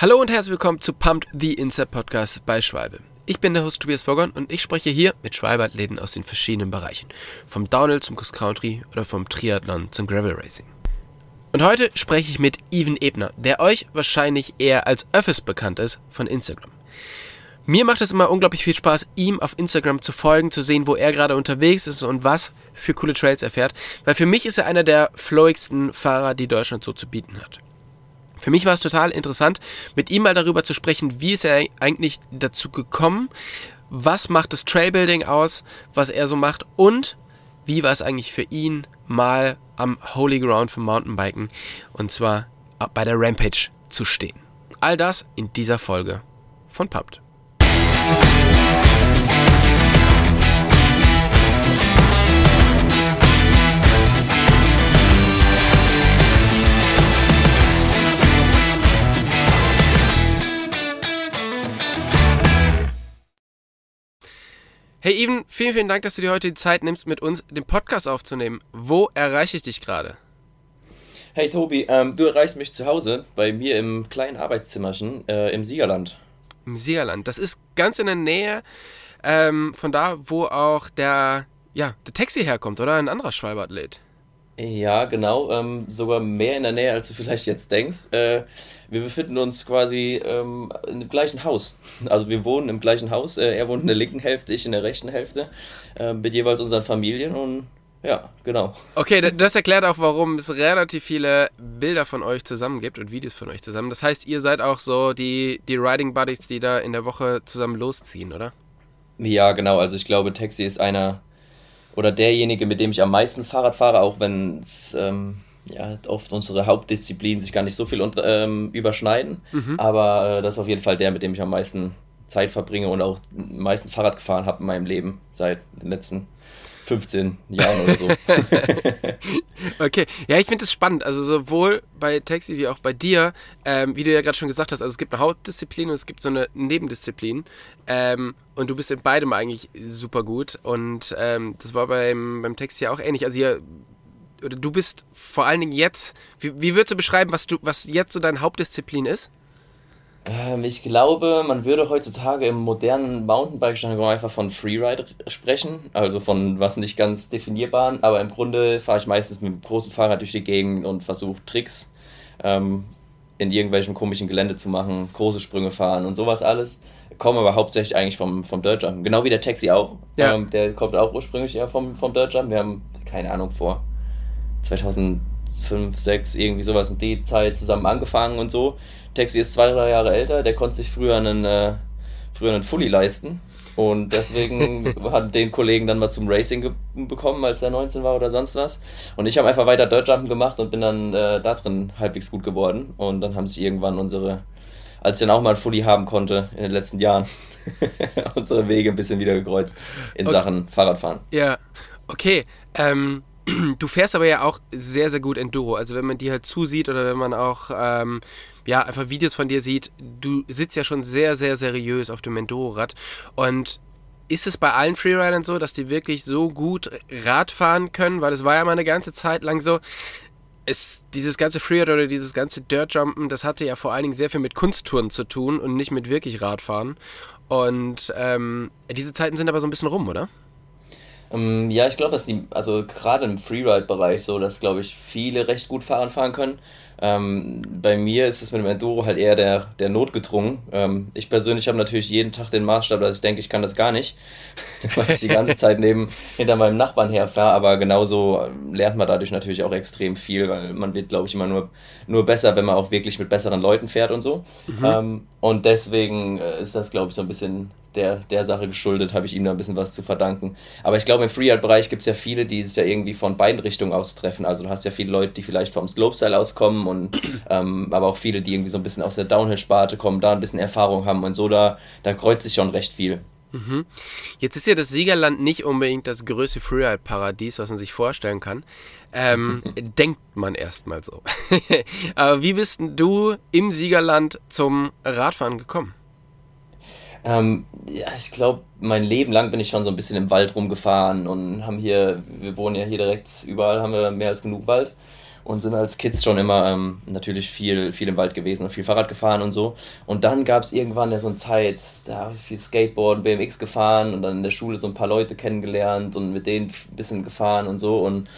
Hallo und herzlich willkommen zu Pumped the Insert Podcast bei Schwalbe. Ich bin der Host Tobias Voggon und ich spreche hier mit Schwalbe-Athleten aus den verschiedenen Bereichen. Vom Downhill zum Cross Country oder vom Triathlon zum Gravel Racing. Und heute spreche ich mit Even Ebner, der euch wahrscheinlich eher als Öffis bekannt ist von Instagram. Mir macht es immer unglaublich viel Spaß, ihm auf Instagram zu folgen, zu sehen, wo er gerade unterwegs ist und was für coole Trails er fährt, weil für mich ist er einer der flowigsten Fahrer, die Deutschland so zu bieten hat. Für mich war es total interessant, mit ihm mal darüber zu sprechen, wie ist er eigentlich dazu gekommen, was macht das Trailbuilding aus, was er so macht und wie war es eigentlich für ihn mal am Holy Ground für Mountainbiken und zwar bei der Rampage zu stehen. All das in dieser Folge von Pumped. Hey Even, vielen, vielen Dank, dass du dir heute die Zeit nimmst, mit uns den Podcast aufzunehmen. Wo erreiche ich dich gerade? Hey Tobi, ähm, du erreichst mich zu Hause bei mir im kleinen Arbeitszimmerchen äh, im Siegerland. Im Siegerland. Das ist ganz in der Nähe ähm, von da, wo auch der, ja, der Taxi herkommt, oder? Ein anderer Schwalbe-Athlet. Ja, genau. Ähm, sogar mehr in der Nähe, als du vielleicht jetzt denkst. Äh, wir befinden uns quasi ähm, im gleichen Haus. Also wir wohnen im gleichen Haus. Äh, er wohnt in der linken Hälfte, ich in der rechten Hälfte. Äh, mit jeweils unseren Familien und ja, genau. Okay, das erklärt auch, warum es relativ viele Bilder von euch zusammen gibt und Videos von euch zusammen. Das heißt, ihr seid auch so die, die Riding Buddies, die da in der Woche zusammen losziehen, oder? Ja, genau. Also ich glaube, Taxi ist einer oder derjenige, mit dem ich am meisten Fahrrad fahre, auch wenn es ähm, ja, oft unsere Hauptdisziplinen sich gar nicht so viel unter, ähm, überschneiden. Mhm. Aber äh, das ist auf jeden Fall der, mit dem ich am meisten Zeit verbringe und auch am meisten Fahrrad gefahren habe in meinem Leben seit den letzten 15 Jahren oder so. okay, ja, ich finde es spannend. Also sowohl bei Taxi wie auch bei dir, ähm, wie du ja gerade schon gesagt hast, also es gibt eine Hauptdisziplin und es gibt so eine Nebendisziplin. Ähm, und du bist in beidem eigentlich super gut. Und ähm, das war beim, beim Taxi ja auch ähnlich. Also hier, oder du bist vor allen Dingen jetzt, wie, wie würdest du beschreiben, was du, was jetzt so deine Hauptdisziplin ist? Ähm, ich glaube, man würde heutzutage im modernen Mountainbike-Jargon einfach von Freeride sprechen, also von was nicht ganz definierbaren, aber im Grunde fahre ich meistens mit einem großen Fahrrad durch die Gegend und versuche Tricks ähm, in irgendwelchem komischen Gelände zu machen, große Sprünge fahren und sowas alles. Komme aber hauptsächlich eigentlich vom, vom Dirt Jump. Genau wie der Taxi auch. Ja. Ähm, der kommt auch ursprünglich ja vom, vom Dirt Jump. Wir haben, keine Ahnung, vor 2005, 2006 irgendwie sowas in die Zeit zusammen angefangen und so. Taxi ist zwei, drei Jahre älter, der konnte sich früher einen, äh, früher einen Fully leisten. Und deswegen hat den Kollegen dann mal zum Racing bekommen, als er 19 war oder sonst was. Und ich habe einfach weiter Dirtjumpen gemacht und bin dann äh, da drin halbwegs gut geworden. Und dann haben sich irgendwann unsere, als ich dann auch mal ein Fully haben konnte in den letzten Jahren, unsere Wege ein bisschen wieder gekreuzt in okay. Sachen Fahrradfahren. Ja, okay. Ähm, du fährst aber ja auch sehr, sehr gut Enduro. Also wenn man die halt zusieht oder wenn man auch ähm, ja, einfach Videos von dir sieht, du sitzt ja schon sehr, sehr seriös auf dem Enduro-Rad. Und ist es bei allen Freeridern so, dass die wirklich so gut Rad fahren können? Weil es war ja mal eine ganze Zeit lang so, es, dieses ganze Freeride oder dieses ganze Dirtjumpen, das hatte ja vor allen Dingen sehr viel mit Kunsttouren zu tun und nicht mit wirklich Radfahren. Und ähm, diese Zeiten sind aber so ein bisschen rum, oder? Ähm, ja, ich glaube, dass die, also gerade im Freeride-Bereich so, dass glaube ich viele recht gut fahren fahren können. Ähm, bei mir ist es mit dem Enduro halt eher der, der Notgedrungen. Ähm, ich persönlich habe natürlich jeden Tag den Maßstab, dass ich denke, ich kann das gar nicht, weil ich die ganze Zeit neben hinter meinem Nachbarn herfahre. Aber genauso ähm, lernt man dadurch natürlich auch extrem viel, weil man wird, glaube ich, immer nur, nur besser, wenn man auch wirklich mit besseren Leuten fährt und so. Mhm. Ähm, und deswegen äh, ist das, glaube ich, so ein bisschen der, der Sache geschuldet, habe ich ihm da ein bisschen was zu verdanken. Aber ich glaube, im Freeride-Bereich gibt es ja viele, die es ja irgendwie von beiden Richtungen aus treffen. Also du hast ja viele Leute, die vielleicht vom Slopestyle auskommen und ähm, aber auch viele, die irgendwie so ein bisschen aus der Downhill-Sparte kommen, da ein bisschen Erfahrung haben und so, da, da kreuzt sich schon recht viel. Mhm. Jetzt ist ja das Siegerland nicht unbedingt das größte Freeride-Paradies, was man sich vorstellen kann. Ähm, denkt man erstmal so. Aber wie bist du im Siegerland zum Radfahren gekommen? Ähm, ja, ich glaube, mein Leben lang bin ich schon so ein bisschen im Wald rumgefahren und haben hier, wir wohnen ja hier direkt überall, haben wir mehr als genug Wald. Und sind als Kids schon immer ähm, natürlich viel, viel im Wald gewesen und viel Fahrrad gefahren und so. Und dann gab es irgendwann ja so eine Zeit, da viel Skateboard, BMX gefahren und dann in der Schule so ein paar Leute kennengelernt und mit denen ein bisschen gefahren und so. Und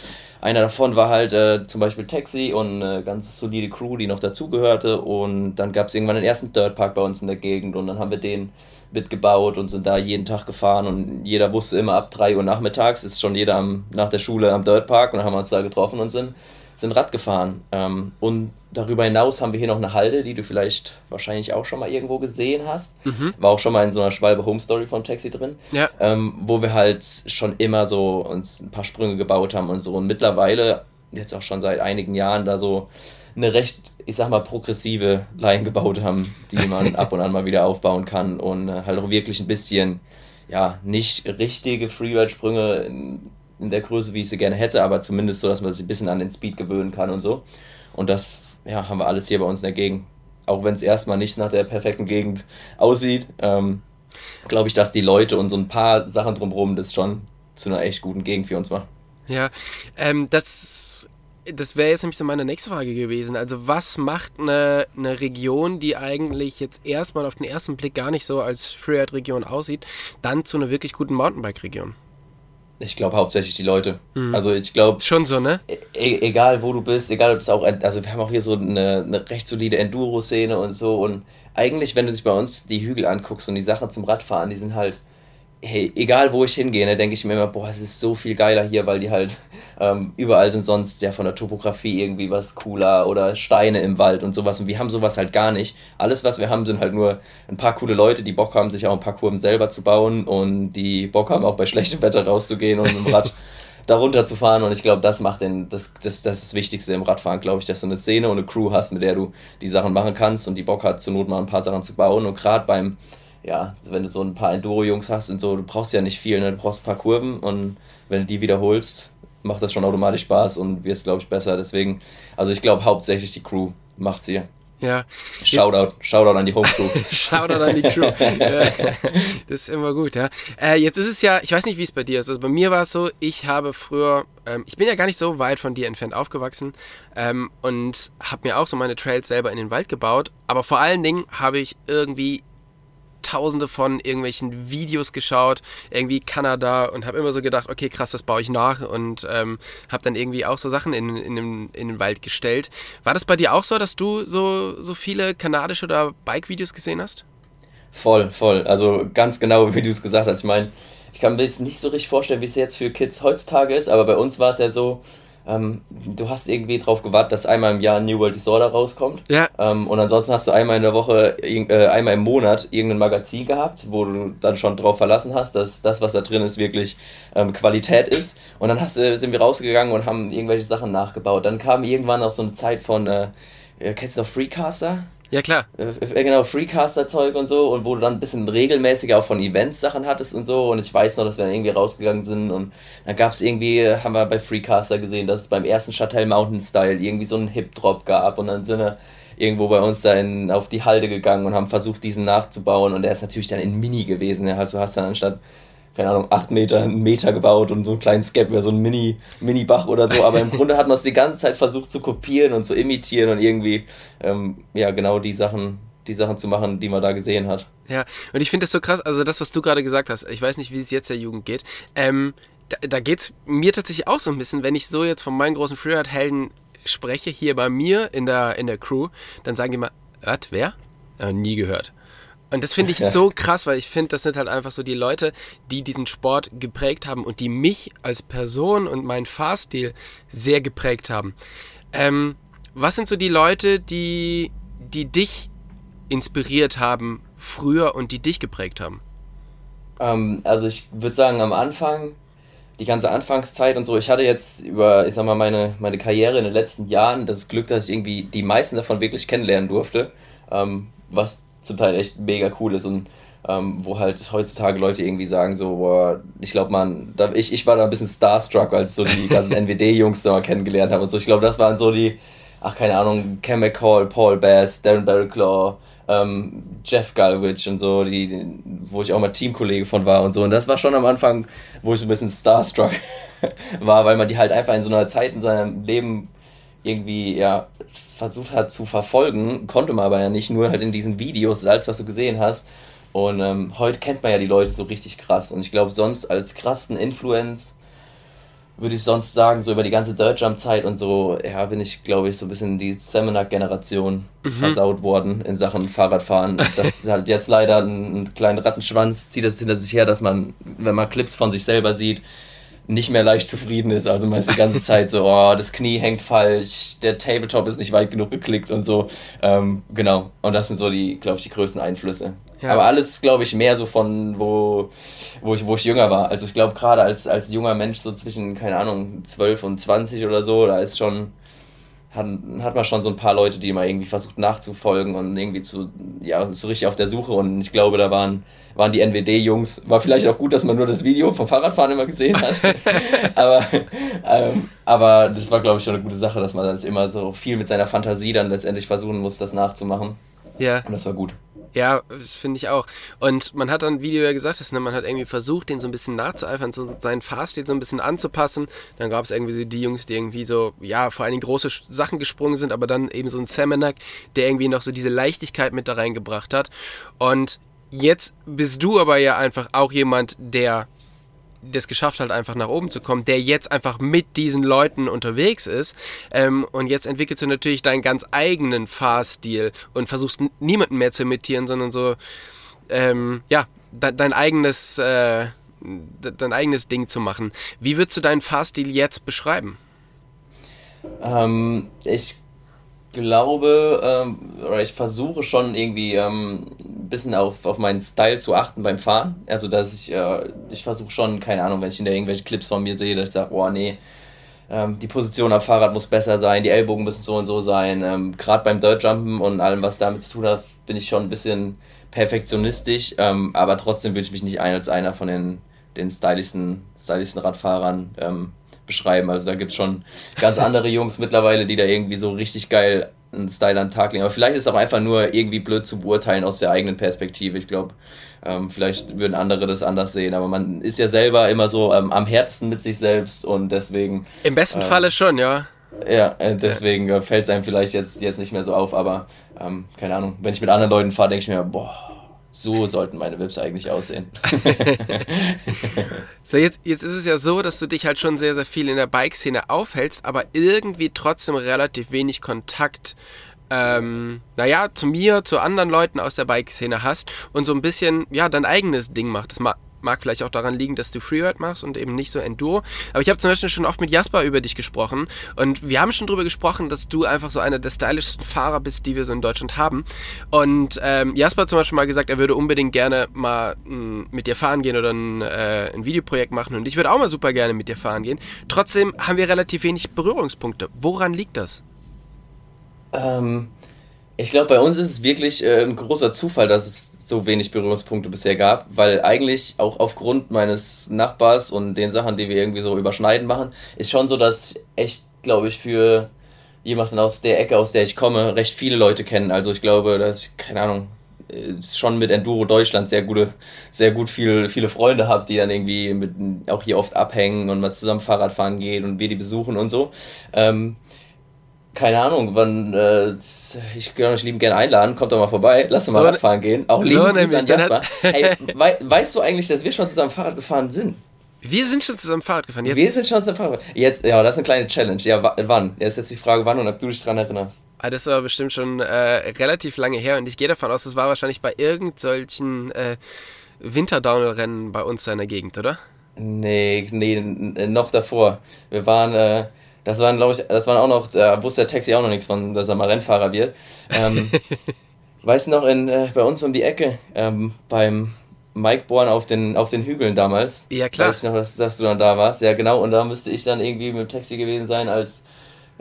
einer davon war halt äh, zum Beispiel Taxi und eine ganz solide Crew, die noch dazugehörte. Und dann gab es irgendwann den ersten Dirtpark bei uns in der Gegend und dann haben wir den mitgebaut und sind da jeden Tag gefahren und jeder wusste immer ab 3 Uhr nachmittags ist schon jeder am, nach der Schule am Dirtpark und dann haben wir uns da getroffen und sind sind Rad gefahren. Ähm, und darüber hinaus haben wir hier noch eine Halde, die du vielleicht wahrscheinlich auch schon mal irgendwo gesehen hast. Mhm. War auch schon mal in so einer Schwalbe Home Story von Taxi drin. Ja. Ähm, wo wir halt schon immer so uns ein paar Sprünge gebaut haben und so. Und mittlerweile, jetzt auch schon seit einigen Jahren, da so eine recht, ich sag mal, progressive Line gebaut haben, die man ab und an mal wieder aufbauen kann und äh, halt auch wirklich ein bisschen, ja, nicht richtige Freeride-Sprünge in der Größe, wie ich sie gerne hätte, aber zumindest so, dass man sich ein bisschen an den Speed gewöhnen kann und so. Und das ja, haben wir alles hier bei uns in der Gegend. Auch wenn es erstmal nicht nach der perfekten Gegend aussieht, ähm, glaube ich, dass die Leute und so ein paar Sachen drumherum das schon zu einer echt guten Gegend für uns machen. Ja, ähm, das, das wäre jetzt nämlich so meine nächste Frage gewesen. Also was macht eine, eine Region, die eigentlich jetzt erstmal auf den ersten Blick gar nicht so als Freeride-Region aussieht, dann zu einer wirklich guten Mountainbike-Region? Ich glaube hauptsächlich die Leute. Mhm. Also ich glaube. Schon so, ne? E, e egal wo du bist, egal ob es auch. Also wir haben auch hier so eine, eine recht solide Enduro-Szene und so. Und eigentlich, wenn du dich bei uns die Hügel anguckst und die Sachen zum Radfahren, die sind halt hey, egal wo ich hingehe, ne, denke ich mir immer, boah, es ist so viel geiler hier, weil die halt ähm, überall sind sonst ja von der Topografie irgendwie was cooler oder Steine im Wald und sowas. Und wir haben sowas halt gar nicht. Alles, was wir haben, sind halt nur ein paar coole Leute, die Bock haben, sich auch ein paar Kurven selber zu bauen und die Bock haben, auch bei schlechtem Wetter rauszugehen und mit dem Rad darunter zu fahren. Und ich glaube, das macht den, das, das, das ist das Wichtigste im Radfahren, glaube ich, dass du eine Szene und eine Crew hast, mit der du die Sachen machen kannst und die Bock hat, zur Not mal ein paar Sachen zu bauen. Und gerade beim ja, wenn du so ein paar Enduro-Jungs hast und so, du brauchst ja nicht viel, ne? du brauchst ein paar Kurven und wenn du die wiederholst, macht das schon automatisch Spaß und wirst, glaube ich, besser. Deswegen, also ich glaube hauptsächlich die Crew macht's hier. Ja. Shoutout, Shoutout an die Home Crew. Shoutout an die Crew. das ist immer gut, ja. Äh, jetzt ist es ja, ich weiß nicht, wie es bei dir ist. Also bei mir war es so, ich habe früher, ähm, ich bin ja gar nicht so weit von dir entfernt aufgewachsen ähm, und habe mir auch so meine Trails selber in den Wald gebaut. Aber vor allen Dingen habe ich irgendwie tausende von irgendwelchen Videos geschaut, irgendwie Kanada und habe immer so gedacht, okay, krass, das baue ich nach und ähm, habe dann irgendwie auch so Sachen in, in, den, in den Wald gestellt. War das bei dir auch so, dass du so, so viele kanadische oder Bike-Videos gesehen hast? Voll, voll. Also ganz genau, wie du es gesagt hast. Ich meine, ich kann mir das nicht so richtig vorstellen, wie es jetzt für Kids heutzutage ist, aber bei uns war es ja so, ähm, du hast irgendwie drauf gewartet, dass einmal im Jahr New World Disorder rauskommt. Ja. Ähm, und ansonsten hast du einmal in der Woche, äh, einmal im Monat irgendein Magazin gehabt, wo du dann schon drauf verlassen hast, dass das, was da drin ist, wirklich ähm, Qualität ist. Und dann hast, äh, sind wir rausgegangen und haben irgendwelche Sachen nachgebaut. Dann kam irgendwann auch so eine Zeit von, äh, kennst du noch Freecaster? Ja, klar. Äh, äh, genau, Freecaster-Zeug und so und wo du dann ein bisschen regelmäßiger auch von Events Sachen hattest und so und ich weiß noch, dass wir dann irgendwie rausgegangen sind und dann gab es irgendwie, haben wir bei Freecaster gesehen, dass es beim ersten Châtel Mountain Style irgendwie so einen Hip-Drop gab und dann sind wir irgendwo bei uns da in, auf die Halde gegangen und haben versucht, diesen nachzubauen und der ist natürlich dann in Mini gewesen, ja, also hast dann anstatt keine Ahnung, acht Meter, einen Meter gebaut und so einen kleinen Skep über so einen Mini, Mini-Bach oder so. Aber im Grunde hat man es die ganze Zeit versucht zu kopieren und zu imitieren und irgendwie, ähm, ja, genau die Sachen, die Sachen zu machen, die man da gesehen hat. Ja, und ich finde das so krass, also das, was du gerade gesagt hast, ich weiß nicht, wie es jetzt der Jugend geht, ähm, da, da geht es mir tatsächlich auch so ein bisschen, wenn ich so jetzt von meinen großen Freeride-Helden spreche, hier bei mir in der, in der Crew, dann sagen die mal, hört, wer? Äh, nie gehört. Und das finde ich so krass, weil ich finde, das sind halt einfach so die Leute, die diesen Sport geprägt haben und die mich als Person und meinen Fahrstil sehr geprägt haben. Ähm, was sind so die Leute, die, die dich inspiriert haben früher und die dich geprägt haben? Ähm, also ich würde sagen, am Anfang, die ganze Anfangszeit und so, ich hatte jetzt über, ich sag mal, meine, meine Karriere in den letzten Jahren das Glück, dass ich irgendwie die meisten davon wirklich kennenlernen durfte. Ähm, was zum Teil echt mega cool ist und ähm, wo halt heutzutage Leute irgendwie sagen so, boah, ich glaube man, da, ich, ich war da ein bisschen starstruck, als so die ganzen NWD-Jungs da mal kennengelernt habe und so. Ich glaube, das waren so die, ach keine Ahnung, Cam McCall, Paul Bass, Darren Barraclaw, ähm, Jeff Galwich und so, die, wo ich auch mal Teamkollege von war und so. Und das war schon am Anfang, wo ich so ein bisschen starstruck war, weil man die halt einfach in so einer Zeit in seinem Leben irgendwie ja versucht hat zu verfolgen, konnte man aber ja nicht, nur halt in diesen Videos, alles was du gesehen hast. Und ähm, heute kennt man ja die Leute so richtig krass. Und ich glaube, sonst als krassen Influence würde ich sonst sagen, so über die ganze Dirt Jump Zeit und so, ja, bin ich, glaube ich, so ein bisschen die Seminar-Generation mhm. versaut worden in Sachen Fahrradfahren. Das ist halt jetzt leider ein, kleinen Rattenschwanz, zieht das hinter sich her, dass man, wenn man Clips von sich selber sieht, nicht mehr leicht zufrieden ist. Also man ist die ganze Zeit so, oh, das Knie hängt falsch, der Tabletop ist nicht weit genug geklickt und so. Ähm, genau. Und das sind so die, glaube ich, die größten Einflüsse. Ja. Aber alles, glaube ich, mehr so von, wo, wo, ich, wo ich jünger war. Also ich glaube, gerade als, als junger Mensch, so zwischen, keine Ahnung, 12 und 20 oder so, da ist schon, hat, hat man schon so ein paar Leute, die immer irgendwie versucht nachzufolgen und irgendwie zu, ja, so richtig auf der Suche. Und ich glaube, da waren, waren die NWD-Jungs, war vielleicht auch gut, dass man nur das Video vom Fahrradfahren immer gesehen hat. aber, ähm, aber das war, glaube ich, schon eine gute Sache, dass man das immer so viel mit seiner Fantasie dann letztendlich versuchen muss, das nachzumachen. Ja. Und das war gut. Ja, das finde ich auch. Und man hat dann, wie du ja gesagt hast, ne, man hat irgendwie versucht, den so ein bisschen nachzueifern, so seinen Fahrstil so ein bisschen anzupassen. Dann gab es irgendwie so die Jungs, die irgendwie so, ja, vor allen Dingen große Sachen gesprungen sind, aber dann eben so ein Seminak, der irgendwie noch so diese Leichtigkeit mit da reingebracht hat. Und jetzt bist du aber ja einfach auch jemand, der das geschafft hat, einfach nach oben zu kommen, der jetzt einfach mit diesen Leuten unterwegs ist. Ähm, und jetzt entwickelst du natürlich deinen ganz eigenen Fahrstil und versuchst niemanden mehr zu imitieren, sondern so, ähm, ja, de dein eigenes, äh, dein eigenes Ding zu machen. Wie würdest du deinen Fahrstil jetzt beschreiben? Ähm, ich glaube, ähm, oder ich versuche schon irgendwie ähm, ein bisschen auf, auf meinen Style zu achten beim Fahren. Also, dass ich, äh, ich versuche schon, keine Ahnung, wenn ich in der irgendwelche Clips von mir sehe, dass ich sage, oh nee, ähm, die Position am Fahrrad muss besser sein, die Ellbogen müssen so und so sein. Ähm, Gerade beim Dirtjumpen und allem, was damit zu tun hat, bin ich schon ein bisschen perfektionistisch, ähm, aber trotzdem würde ich mich nicht ein als einer von den, den stylischsten, stylischsten Radfahrern ähm, beschreiben. Also da gibt es schon ganz andere Jungs mittlerweile, die da irgendwie so richtig geil einen Style an den Tag legen. Aber vielleicht ist es auch einfach nur irgendwie blöd zu beurteilen aus der eigenen Perspektive. Ich glaube, ähm, vielleicht würden andere das anders sehen. Aber man ist ja selber immer so ähm, am härtesten mit sich selbst und deswegen. Im besten äh, Falle schon, ja. Ja, äh, deswegen ja. Äh, fällt es einem vielleicht jetzt, jetzt nicht mehr so auf, aber ähm, keine Ahnung, wenn ich mit anderen Leuten fahre, denke ich mir, boah, so sollten meine Vips eigentlich aussehen. so, jetzt, jetzt ist es ja so, dass du dich halt schon sehr, sehr viel in der Bike-Szene aufhältst, aber irgendwie trotzdem relativ wenig Kontakt, ähm, naja, zu mir, zu anderen Leuten aus der Bike-Szene hast und so ein bisschen, ja, dein eigenes Ding macht. Das mag vielleicht auch daran liegen, dass du Freeride machst und eben nicht so Enduro. Aber ich habe zum Beispiel schon oft mit Jasper über dich gesprochen und wir haben schon darüber gesprochen, dass du einfach so einer der stylischsten Fahrer bist, die wir so in Deutschland haben. Und ähm, Jasper hat zum Beispiel mal gesagt, er würde unbedingt gerne mal hm, mit dir fahren gehen oder ein, äh, ein Videoprojekt machen und ich würde auch mal super gerne mit dir fahren gehen. Trotzdem haben wir relativ wenig Berührungspunkte. Woran liegt das? Ähm, ich glaube, bei uns ist es wirklich äh, ein großer Zufall, dass es so wenig Berührungspunkte bisher gab, weil eigentlich auch aufgrund meines Nachbars und den Sachen, die wir irgendwie so überschneiden machen, ist schon so, dass echt, glaube ich, für jemanden aus der Ecke, aus der ich komme, recht viele Leute kennen. Also ich glaube, dass ich, keine Ahnung, schon mit Enduro Deutschland sehr gute, sehr gut viel, viele Freunde habe, die dann irgendwie mit, auch hier oft abhängen und mal zusammen Fahrrad fahren gehen und wir die besuchen und so. Ähm, keine Ahnung, wann äh, ich kann euch lieben gerne einladen, kommt doch mal vorbei, lass uns so, mal Radfahren gehen. Auch lieben so Grüße an Jasper. Ey, wei weißt du eigentlich, dass wir schon zusammen Fahrrad gefahren sind? Wir sind schon zusammen Fahrrad gefahren. Jetzt wir sind schon zusammen Fahrrad gefahren. Jetzt, ja, das ist eine kleine Challenge. Ja, wann? Jetzt ist jetzt die Frage, wann und ob du dich daran erinnerst. Ah, das war bestimmt schon äh, relativ lange her und ich gehe davon aus, das war wahrscheinlich bei irgendwelchen äh, Winterdownhill-Rennen bei uns in der Gegend, oder? Nee, nee, noch davor. Wir waren, äh, das waren, glaube ich, das waren auch noch, da wusste der Taxi auch noch nichts von, dass er mal Rennfahrer wird. Ähm, weißt du noch, in, äh, bei uns um die Ecke, ähm, beim Mike Born auf den, auf den Hügeln damals. Ja, klar. Weiß ich noch, dass, dass du dann da warst. Ja, genau. Und da müsste ich dann irgendwie mit dem Taxi gewesen sein als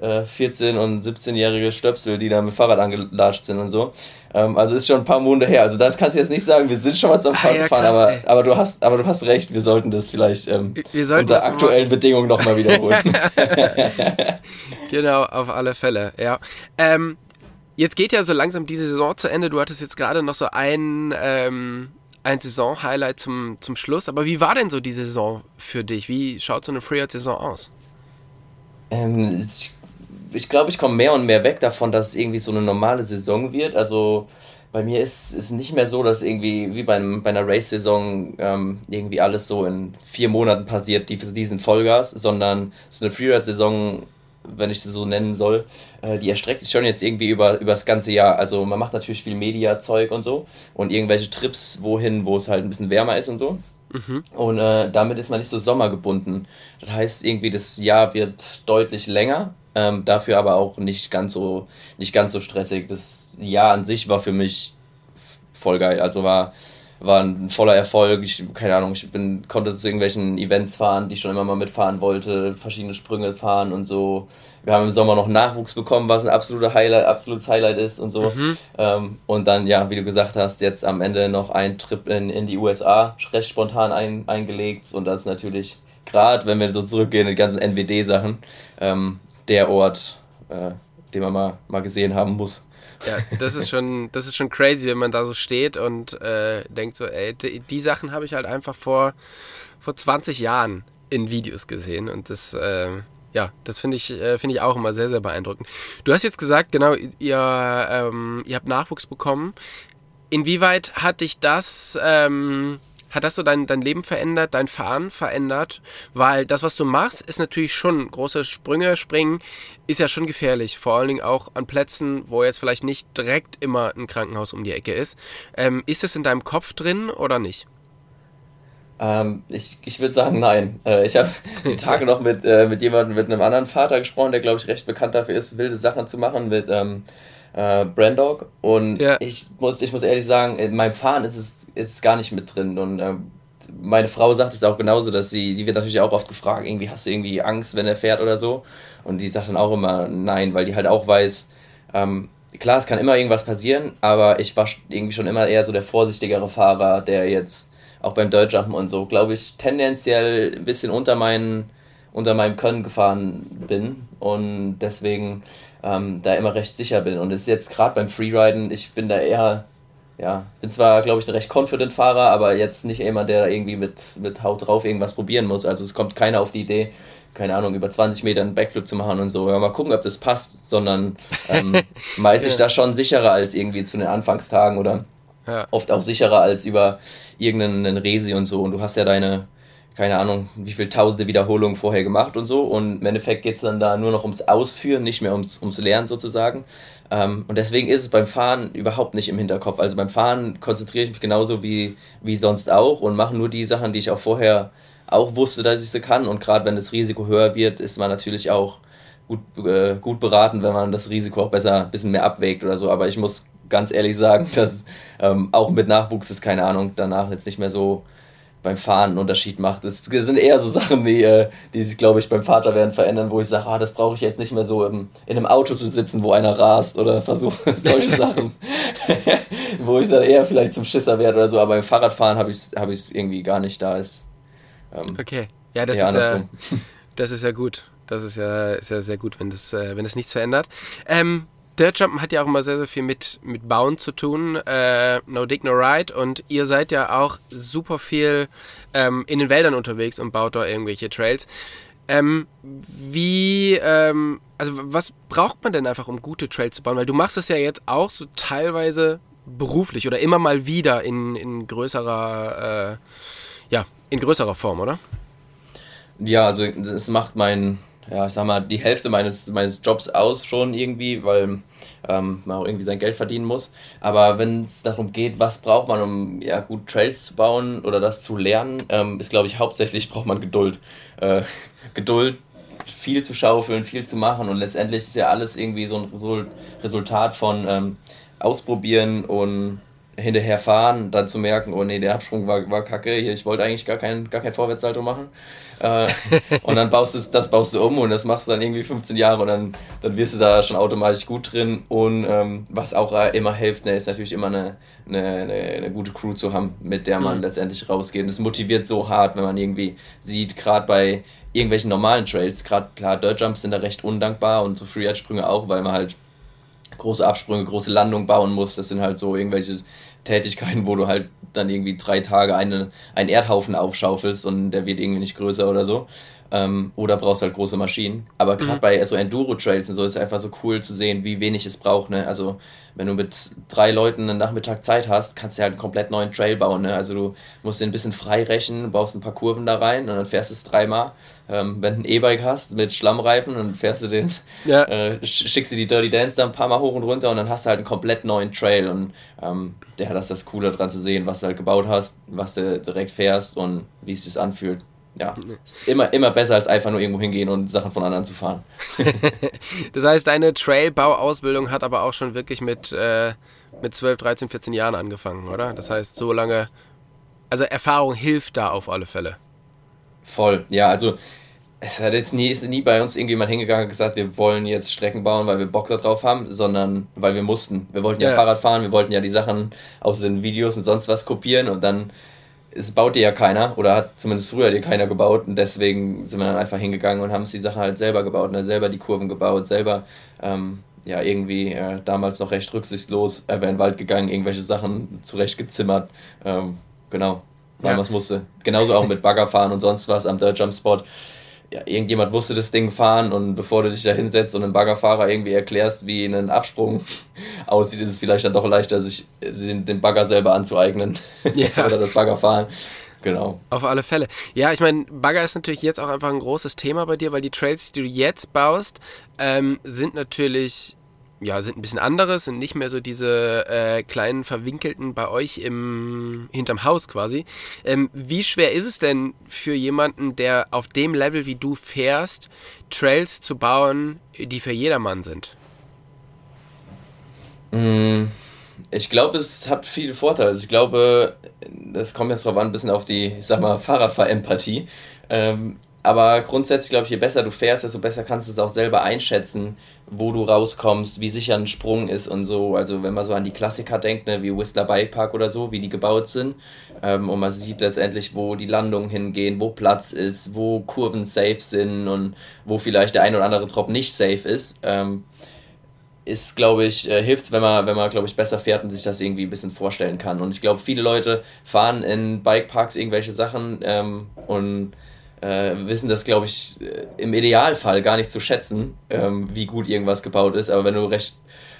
äh, 14- und 17-jährige Stöpsel, die da mit Fahrrad angelatscht sind und so. Ähm, also ist schon ein paar Monate her. Also das kannst du jetzt nicht sagen, wir sind schon mal zum Fahrrad ah, ja, gefahren, aber, aber, du hast, aber du hast recht, wir sollten das vielleicht ähm, unter aktuellen mal... Bedingungen nochmal wiederholen. genau, auf alle Fälle, ja. Ähm, jetzt geht ja so langsam diese Saison zu Ende. Du hattest jetzt gerade noch so ein, ähm, ein Saison-Highlight zum, zum Schluss. Aber wie war denn so die Saison für dich? Wie schaut so eine Freeride-Saison aus? Ähm, ich ich glaube, ich komme mehr und mehr weg davon, dass es irgendwie so eine normale Saison wird. Also bei mir ist es nicht mehr so, dass irgendwie wie beim, bei einer Race-Saison ähm, irgendwie alles so in vier Monaten passiert, die für diesen Vollgas, sondern so eine Freeride-Saison, wenn ich sie so nennen soll, äh, die erstreckt sich schon jetzt irgendwie über, über das ganze Jahr. Also man macht natürlich viel Media-Zeug und so und irgendwelche Trips wohin, wo es halt ein bisschen wärmer ist und so. Mhm. Und äh, damit ist man nicht so sommergebunden. Das heißt, irgendwie das Jahr wird deutlich länger, ähm, dafür aber auch nicht ganz so nicht ganz so stressig. Das Jahr an sich war für mich voll geil. Also war war ein voller Erfolg. Ich, keine Ahnung, ich bin, konnte zu irgendwelchen Events fahren, die ich schon immer mal mitfahren wollte, verschiedene Sprünge fahren und so. Wir haben im Sommer noch Nachwuchs bekommen, was ein absoluter Highlight, absolutes Highlight ist und so. Mhm. Ähm, und dann, ja, wie du gesagt hast, jetzt am Ende noch ein Trip in, in die USA, recht spontan ein, eingelegt. Und das ist natürlich, gerade wenn wir so zurückgehen, die ganzen NWD-Sachen, ähm, der Ort, äh, den man mal, mal gesehen haben muss. Ja, das ist schon, das ist schon crazy, wenn man da so steht und äh, denkt so, ey, die, die Sachen habe ich halt einfach vor, vor 20 Jahren in Videos gesehen und das, äh, ja, das finde ich, äh, finde ich auch immer sehr, sehr beeindruckend. Du hast jetzt gesagt, genau, ihr, ähm, ihr habt Nachwuchs bekommen. Inwieweit hat dich das ähm, hat das so dein, dein Leben verändert, dein Fahren verändert? Weil das, was du machst, ist natürlich schon große Sprünge springen, ist ja schon gefährlich. Vor allen Dingen auch an Plätzen, wo jetzt vielleicht nicht direkt immer ein Krankenhaus um die Ecke ist. Ähm, ist das in deinem Kopf drin oder nicht? Ähm, ich ich würde sagen, nein. Äh, ich habe die Tage noch mit, äh, mit jemandem, mit einem anderen Vater gesprochen, der, glaube ich, recht bekannt dafür ist, wilde Sachen zu machen mit ähm, äh, Brandog. Und ja. ich, muss, ich muss ehrlich sagen, in meinem Fahren ist es, ist es gar nicht mit drin. Und äh, meine Frau sagt es auch genauso, dass sie, die wird natürlich auch oft gefragt, irgendwie hast du irgendwie Angst, wenn er fährt oder so. Und die sagt dann auch immer nein, weil die halt auch weiß, ähm, klar, es kann immer irgendwas passieren, aber ich war irgendwie schon immer eher so der vorsichtigere Fahrer, der jetzt auch beim Dirtjumpen und so, glaube ich, tendenziell ein bisschen unter meinen unter meinem Können gefahren bin und deswegen ähm, da immer recht sicher bin. Und es ist jetzt gerade beim Freeriden, ich bin da eher, ja, bin zwar, glaube ich, ein recht confident Fahrer, aber jetzt nicht jemand, der da irgendwie mit, mit Haut drauf irgendwas probieren muss. Also es kommt keiner auf die Idee, keine Ahnung, über 20 Meter einen Backflip zu machen und so. Ja, mal gucken, ob das passt, sondern ähm, man ist sich da schon sicherer als irgendwie zu den Anfangstagen oder ja. oft auch sicherer als über irgendeinen Resi und so. Und du hast ja deine keine Ahnung, wie viele tausende Wiederholungen vorher gemacht und so. Und im Endeffekt geht es dann da nur noch ums Ausführen, nicht mehr ums, ums Lernen sozusagen. Ähm, und deswegen ist es beim Fahren überhaupt nicht im Hinterkopf. Also beim Fahren konzentriere ich mich genauso wie, wie sonst auch und mache nur die Sachen, die ich auch vorher auch wusste, dass ich sie kann. Und gerade wenn das Risiko höher wird, ist man natürlich auch gut, äh, gut beraten, wenn man das Risiko auch besser ein bisschen mehr abwägt oder so. Aber ich muss ganz ehrlich sagen, dass ähm, auch mit Nachwuchs ist, keine Ahnung, danach jetzt nicht mehr so beim Fahren einen Unterschied macht. Das sind eher so Sachen, die, äh, die sich, glaube ich, beim Vaterwerden verändern, wo ich sage, ah, das brauche ich jetzt nicht mehr so im, in einem Auto zu sitzen, wo einer rast oder versuche solche Sachen, wo ich dann eher vielleicht zum Schisser werde oder so. Aber beim Fahrradfahren habe ich es hab irgendwie gar nicht da. Ist, ähm, okay, ja, das ist ja, das ist ja gut. Das ist ja, ist ja sehr gut, wenn das, äh, wenn das nichts verändert. Ähm, Dirtjumpen hat ja auch immer sehr, sehr viel mit, mit Bauen zu tun. Äh, no Dig, No Ride. Und ihr seid ja auch super viel ähm, in den Wäldern unterwegs und baut da irgendwelche Trails. Ähm, wie, ähm, also was braucht man denn einfach, um gute Trails zu bauen? Weil du machst es ja jetzt auch so teilweise beruflich oder immer mal wieder in, in größerer, äh, ja, in größerer Form, oder? Ja, also es macht mein, ja, ich sag mal, die Hälfte meines, meines Jobs aus schon irgendwie, weil ähm, man auch irgendwie sein Geld verdienen muss. Aber wenn es darum geht, was braucht man, um ja, gut Trails zu bauen oder das zu lernen, ähm, ist, glaube ich, hauptsächlich braucht man Geduld. Äh, Geduld, viel zu schaufeln, viel zu machen und letztendlich ist ja alles irgendwie so ein Resultat von ähm, Ausprobieren und hinterher fahren, dann zu merken, oh nee, der Absprung war, war kacke, hier, ich wollte eigentlich gar kein, gar kein Vorwärtssalto machen. Äh, und dann baust du das baust du um und das machst du dann irgendwie 15 Jahre und dann, dann wirst du da schon automatisch gut drin. Und ähm, was auch immer hilft, ne, ist natürlich immer eine, eine, eine, eine, gute Crew zu haben, mit der man mhm. letztendlich rausgeht. Und das motiviert so hart, wenn man irgendwie sieht, gerade bei irgendwelchen normalen Trails, gerade klar, Dirt Jumps sind da recht undankbar und so Freeride-Sprünge auch, weil man halt große Absprünge, große Landungen bauen muss. Das sind halt so irgendwelche Tätigkeiten, wo du halt dann irgendwie drei Tage eine, einen Erdhaufen aufschaufelst und der wird irgendwie nicht größer oder so. Ähm, oder brauchst halt große Maschinen. Aber gerade mhm. bei so Enduro-Trails und so ist es einfach so cool zu sehen, wie wenig es braucht. Ne? Also wenn du mit drei Leuten einen Nachmittag Zeit hast, kannst du halt einen komplett neuen Trail bauen. Ne? Also du musst den ein bisschen frei rechnen, baust ein paar Kurven da rein und dann fährst du es dreimal. Ähm, wenn du ein E-Bike hast mit Schlammreifen, dann fährst du den, ja. äh, schickst du die Dirty Dance da ein paar Mal hoch und runter und dann hast du halt einen komplett neuen Trail. Und ähm, ja, das ist das Coole daran zu sehen, was du halt gebaut hast, was du direkt fährst und wie es sich anfühlt ja, ist immer, immer besser als einfach nur irgendwo hingehen und Sachen von anderen zu fahren. das heißt, deine Trailbauausbildung hat aber auch schon wirklich mit, äh, mit 12, 13, 14 Jahren angefangen, oder? Das heißt, so lange, also Erfahrung hilft da auf alle Fälle. Voll, ja, also es hat jetzt nie, ist nie bei uns irgendjemand hingegangen und gesagt, wir wollen jetzt Strecken bauen, weil wir Bock darauf haben, sondern weil wir mussten. Wir wollten ja, ja Fahrrad fahren, wir wollten ja die Sachen aus den Videos und sonst was kopieren und dann es baut dir ja keiner oder hat zumindest früher dir keiner gebaut und deswegen sind wir dann einfach hingegangen und haben es die Sache halt selber gebaut, ne? selber die Kurven gebaut, selber ähm, ja irgendwie äh, damals noch recht rücksichtslos äh, in den Wald gegangen, irgendwelche Sachen zurechtgezimmert, ähm, genau, weil ja. man es musste. Genauso auch mit Baggerfahren und sonst was am Dirt Jump Spot ja, irgendjemand musste das Ding fahren und bevor du dich da hinsetzt und einem Baggerfahrer irgendwie erklärst, wie ein Absprung aussieht, ist es vielleicht dann doch leichter, sich den Bagger selber anzueignen. Ja. Oder das Baggerfahren. Genau. Auf alle Fälle. Ja, ich meine, Bagger ist natürlich jetzt auch einfach ein großes Thema bei dir, weil die Trails, die du jetzt baust, ähm, sind natürlich ja, sind ein bisschen anderes und nicht mehr so diese äh, kleinen verwinkelten bei euch im hinterm Haus quasi. Ähm, wie schwer ist es denn für jemanden, der auf dem Level wie du fährst, Trails zu bauen, die für jedermann sind? Mm, ich glaube, es hat viele Vorteile. Also ich glaube, das kommt jetzt drauf an, ein bisschen auf die, ich sag mal, Fahrradfahrempathie. Ähm, aber grundsätzlich glaube ich, je besser du fährst, desto besser kannst du es auch selber einschätzen, wo du rauskommst, wie sicher ein Sprung ist und so. Also wenn man so an die Klassiker denkt, ne, wie Whistler Bike Park oder so, wie die gebaut sind. Ähm, und man sieht letztendlich, wo die Landungen hingehen, wo Platz ist, wo Kurven safe sind und wo vielleicht der ein oder andere Drop nicht safe ist. Ähm, ist, glaube ich, äh, hilft es, wenn man, wenn man, glaube ich, besser fährt und sich das irgendwie ein bisschen vorstellen kann. Und ich glaube, viele Leute fahren in Bikeparks irgendwelche Sachen ähm, und äh, wissen das, glaube ich, äh, im Idealfall gar nicht zu schätzen, ähm, wie gut irgendwas gebaut ist. Aber wenn du recht,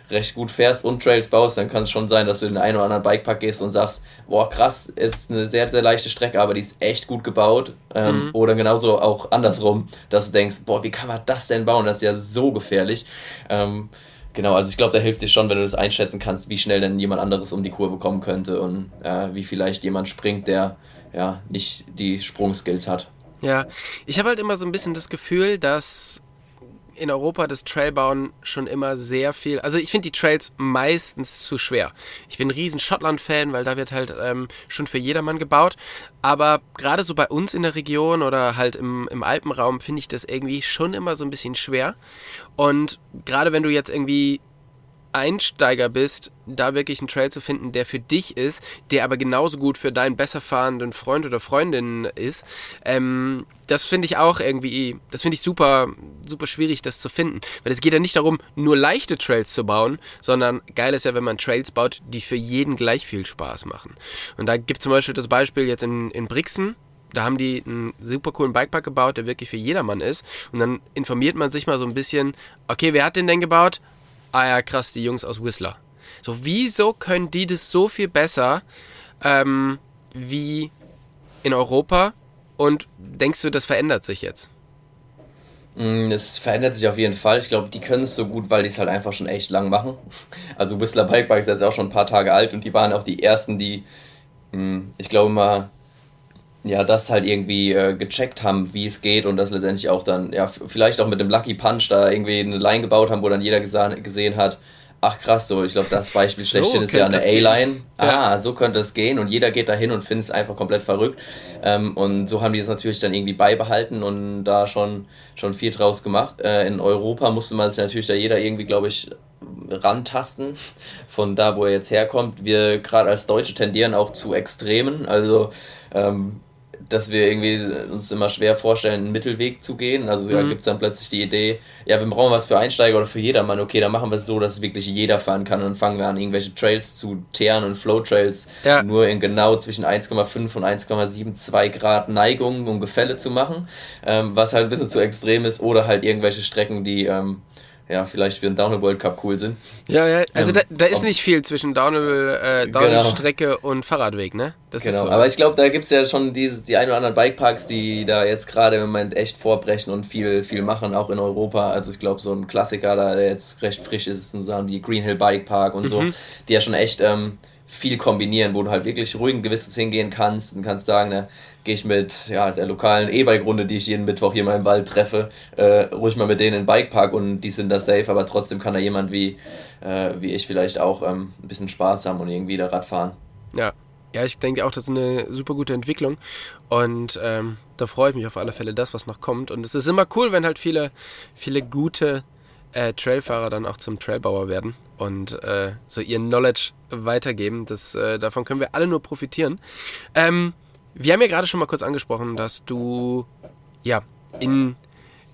recht gut fährst und Trails baust, dann kann es schon sein, dass du in den einen oder anderen Bikepark gehst und sagst, boah, krass, ist eine sehr, sehr leichte Strecke, aber die ist echt gut gebaut. Ähm, mhm. Oder genauso auch andersrum, dass du denkst, boah, wie kann man das denn bauen? Das ist ja so gefährlich. Ähm, Genau, also ich glaube, da hilft dir schon, wenn du das einschätzen kannst, wie schnell denn jemand anderes um die Kurve kommen könnte und äh, wie vielleicht jemand springt, der ja nicht die Sprungskills hat. Ja, ich habe halt immer so ein bisschen das Gefühl, dass in Europa das Trailbauen schon immer sehr viel. Also ich finde die Trails meistens zu schwer. Ich bin ein riesen Schottland-Fan, weil da wird halt ähm, schon für jedermann gebaut. Aber gerade so bei uns in der Region oder halt im, im Alpenraum finde ich das irgendwie schon immer so ein bisschen schwer. Und gerade wenn du jetzt irgendwie Einsteiger bist, da wirklich einen Trail zu finden, der für dich ist, der aber genauso gut für deinen besser fahrenden Freund oder Freundin ist, ähm, das finde ich auch irgendwie, das finde ich super, super schwierig, das zu finden. Weil es geht ja nicht darum, nur leichte Trails zu bauen, sondern geil ist ja, wenn man Trails baut, die für jeden gleich viel Spaß machen. Und da gibt es zum Beispiel das Beispiel jetzt in, in Brixen, da haben die einen super coolen Bikepark gebaut, der wirklich für jedermann ist. Und dann informiert man sich mal so ein bisschen, okay, wer hat den denn gebaut? Ah ja, krass, die Jungs aus Whistler. So, wieso können die das so viel besser ähm, wie in Europa? Und denkst du, das verändert sich jetzt? Es mm, verändert sich auf jeden Fall. Ich glaube, die können es so gut, weil die es halt einfach schon echt lang machen. Also Whistler Bike Park ist jetzt auch schon ein paar Tage alt und die waren auch die ersten, die, mm, ich glaube mal, ja, das halt irgendwie äh, gecheckt haben, wie es geht und das letztendlich auch dann, ja, vielleicht auch mit dem Lucky Punch da irgendwie eine Line gebaut haben, wo dann jeder gesehen hat, ach krass, so, ich glaube, das Beispiel so schlechthin ist ja eine A-Line. Ja. Ah, so könnte es gehen und jeder geht da hin und findet es einfach komplett verrückt. Ähm, und so haben die es natürlich dann irgendwie beibehalten und da schon, schon viel draus gemacht. Äh, in Europa musste man sich natürlich da jeder irgendwie, glaube ich, rantasten von da, wo er jetzt herkommt. Wir gerade als Deutsche tendieren auch zu Extremen. Also ähm, dass wir irgendwie uns immer schwer vorstellen, einen Mittelweg zu gehen. Also da mhm. gibt es dann plötzlich die Idee, ja, wir brauchen was für Einsteiger oder für jedermann. Okay, dann machen wir es so, dass wirklich jeder fahren kann und dann fangen wir an, irgendwelche Trails zu teeren und Flow-Trails ja. nur in genau zwischen 1,5 und 1,72 Grad Neigung, um Gefälle zu machen, ähm, was halt ein bisschen zu extrem ist oder halt irgendwelche Strecken, die ähm, ja, vielleicht für den Downhill World Cup cool sind. Ja, ja, also ähm, da, da, ist nicht viel zwischen Downhill, äh, genau. Downhill-Strecke genau. und Fahrradweg, ne? Das genau, so. aber ich glaube, da gibt es ja schon die, die ein oder anderen Bikeparks, die da jetzt gerade im Moment echt vorbrechen und viel, viel machen, auch in Europa. Also ich glaube, so ein Klassiker, da der jetzt recht frisch ist, sind Sachen wie Green Hill Bike Park und mhm. so, die ja schon echt ähm, viel kombinieren, wo du halt wirklich ruhigen Gewissens hingehen kannst und kannst sagen, ne, gehe ich mit ja, der lokalen E-Bike-Runde, die ich jeden Mittwoch hier mal im Wald treffe, äh, ruhig mal mit denen in den Bikepark und die sind da safe, aber trotzdem kann da jemand wie, äh, wie ich vielleicht auch ähm, ein bisschen Spaß haben und irgendwie da Rad fahren. Ja. Ja, ich denke auch, das ist eine super gute Entwicklung und ähm, da freue ich mich auf alle Fälle, das, was noch kommt. Und es ist immer cool, wenn halt viele, viele gute äh, Trailfahrer dann auch zum Trailbauer werden und äh, so ihr Knowledge weitergeben. Das, äh, davon können wir alle nur profitieren. Ähm, wir haben ja gerade schon mal kurz angesprochen, dass du ja in,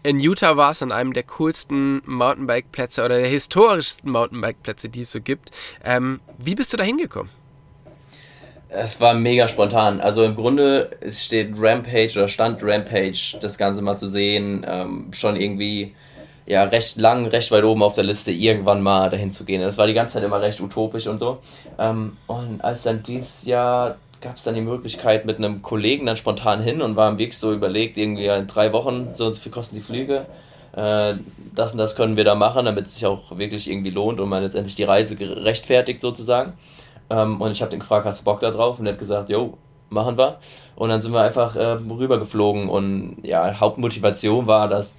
in Utah warst, an einem der coolsten Mountainbike-Plätze oder der historischsten Mountainbike-Plätze, die es so gibt. Ähm, wie bist du da hingekommen? Es war mega spontan. Also im Grunde steht Rampage oder stand Rampage, das Ganze mal zu sehen, ähm, schon irgendwie ja, recht lang, recht weit oben auf der Liste, irgendwann mal dahin zu gehen. Das war die ganze Zeit immer recht utopisch und so. Ähm, und als dann dieses Jahr gab es dann die Möglichkeit mit einem Kollegen dann spontan hin und war im Weg so überlegt, irgendwie in drei Wochen, so viel kosten die Flüge. Äh, das und das können wir da machen, damit es sich auch wirklich irgendwie lohnt und man letztendlich die Reise rechtfertigt sozusagen. Ähm, und ich habe den gefragt, hast du Bock da drauf? Und er hat gesagt, jo, machen wir. Und dann sind wir einfach äh, rübergeflogen und ja, Hauptmotivation war, dass